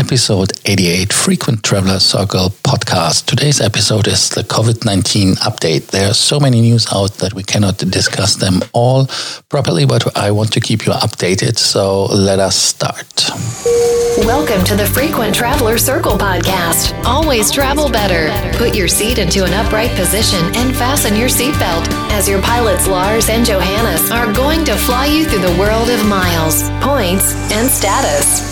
episode 88 Frequent Traveler Circle podcast. Today's episode is the COVID 19 update. There are so many news out that we cannot discuss them all properly, but I want to keep you updated. So let us start. Welcome to the Frequent Traveler Circle podcast. Always travel better. Put your seat into an upright position and fasten your seatbelt as your pilots Lars and Johannes are going to fly you through the world of miles, points, and status.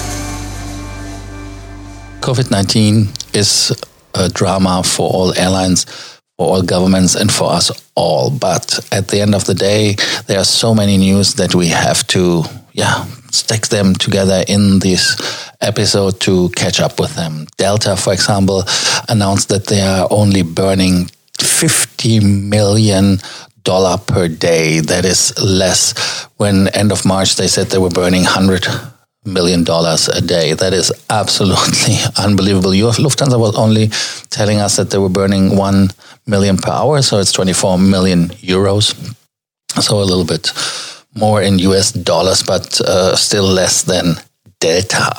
COVID 19 is a drama for all airlines, for all governments, and for us all. But at the end of the day, there are so many news that we have to, yeah, stack them together in this episode to catch up with them. Delta, for example, announced that they are only burning 50 million dollar per day. That is less. When end of March they said they were burning 100 million dollars a day. That is absolutely unbelievable. Lufthansa was only telling us that they were burning 1 million per hour, so it's 24 million euros. So a little bit more in US dollars, but uh, still less than Delta.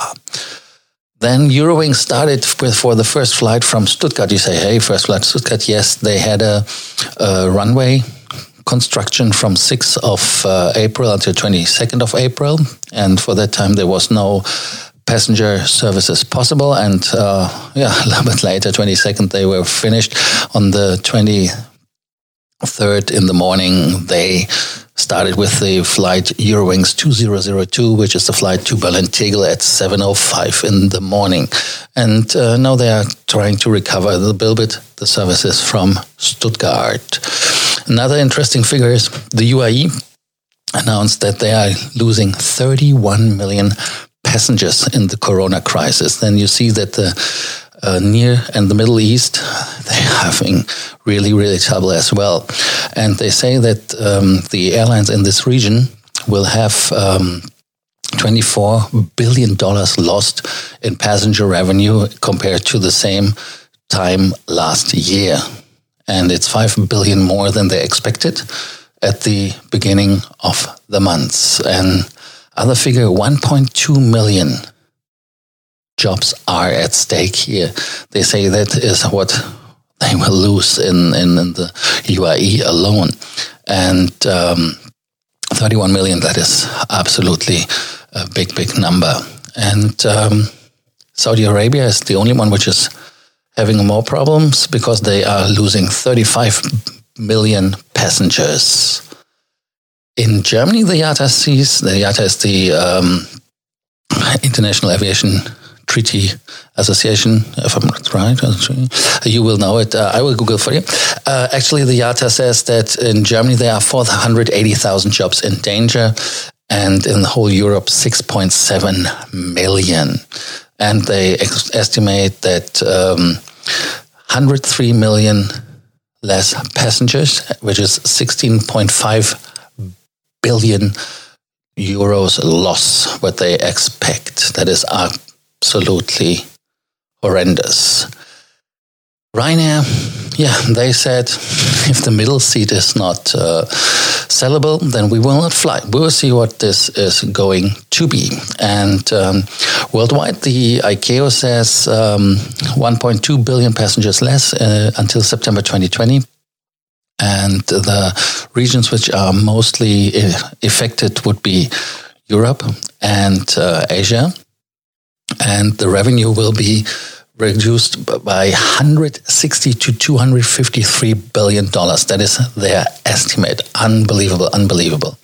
Then Eurowings started with, for the first flight from Stuttgart. You say, hey, first flight Stuttgart. Yes, they had a, a runway construction from 6th of uh, April until 22nd of April. And for that time, there was no passenger services possible. And uh, yeah, a little bit later, 22nd, they were finished. On the 23rd in the morning, they started with the flight Eurowings 2002, which is the flight to Berlin Tegel at 7.05 in the morning. And uh, now they are trying to recover a little bit the services from Stuttgart. Another interesting figure is the UAE announced that they are losing 31 million passengers in the corona crisis. Then you see that the uh, near and the Middle East, they're having really, really trouble as well. And they say that um, the airlines in this region will have um, $24 billion lost in passenger revenue compared to the same time last year and it's 5 billion more than they expected at the beginning of the month. And other figure 1.2 million jobs are at stake here. They say that is what they will lose in, in, in the UAE alone. And um, 31 million, that is absolutely a big, big number. And um, Saudi Arabia is the only one which is having more problems because they are losing 35 million passengers. In Germany, the IATA sees, the IATA is the um, International Aviation Treaty Association, if I'm not right. You will know it. Uh, I will Google for you. Uh, actually, the IATA says that in Germany there are 480,000 jobs in danger, and in the whole Europe, 6.7 million and they ex- estimate that um, 103 million less passengers, which is 16.5 billion euros loss, what they expect. That is absolutely horrendous. Ryanair, yeah, they said if the middle seat is not uh, sellable, then we will not fly. We will see what this is going to be. And um, worldwide, the ICAO says um, 1.2 billion passengers less uh, until September 2020. And the regions which are mostly uh, affected would be Europe and uh, Asia. And the revenue will be reduced by 160 to 253 billion dollars. That is their estimate. Unbelievable, unbelievable.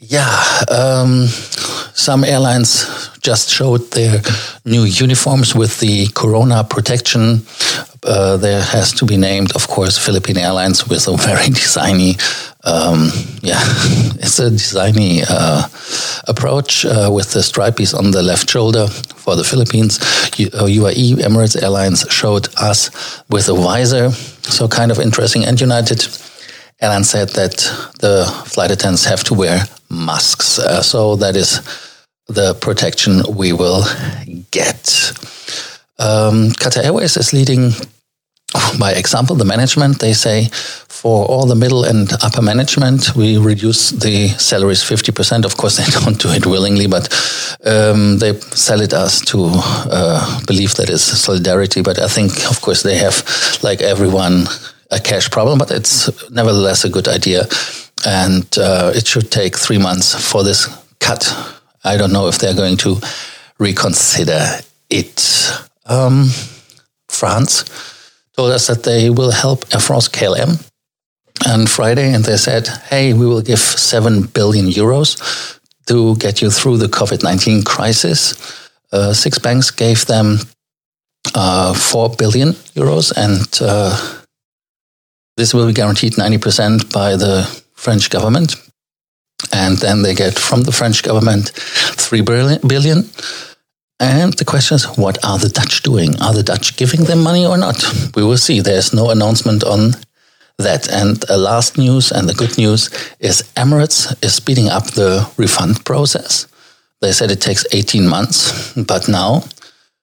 Yeah, um, some airlines just showed their new uniforms with the corona protection. Uh, there has to be named, of course, Philippine Airlines with a very designy um, yeah, it's a designy uh, approach uh, with the stripies on the left shoulder for the Philippines. UAE, uh, Emirates Airlines showed us with a visor, so kind of interesting. And United Airlines said that the flight attendants have to wear masks. Uh, so that is the protection we will get. Um, Qatar Airways is leading by example. The management they say for all the middle and upper management, we reduce the salaries 50%. Of course, they don't do it willingly, but um, they sell it us to uh, believe it's solidarity. But I think, of course, they have, like everyone, a cash problem, but it's nevertheless a good idea. And uh, it should take three months for this cut. I don't know if they're going to reconsider it. Um, France told us that they will help Air France KLM on Friday, and they said, "Hey, we will give seven billion euros to get you through the COVID nineteen crisis." Uh, six banks gave them uh, four billion euros, and uh, this will be guaranteed ninety percent by the French government, and then they get from the French government three billion. And the question is, what are the Dutch doing? Are the Dutch giving them money or not? We will see. There's no announcement on that. And the last news and the good news is Emirates is speeding up the refund process. They said it takes 18 months, but now,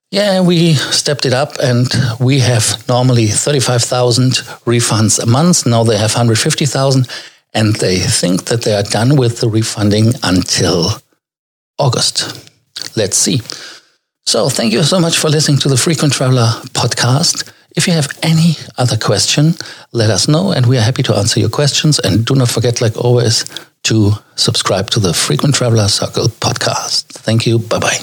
yeah, we stepped it up and we have normally 35,000 refunds a month. Now they have 150,000 and they think that they are done with the refunding until August. Let's see. So, thank you so much for listening to the Frequent Traveler podcast. If you have any other question, let us know and we are happy to answer your questions. And do not forget, like always, to subscribe to the Frequent Traveler Circle podcast. Thank you. Bye bye.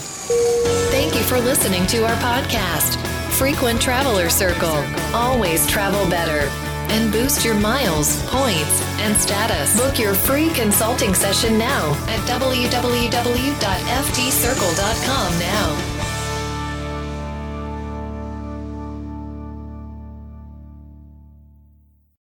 Thank you for listening to our podcast, Frequent Traveler Circle. Always travel better and boost your miles, points, and status. Book your free consulting session now at www.ftcircle.com now.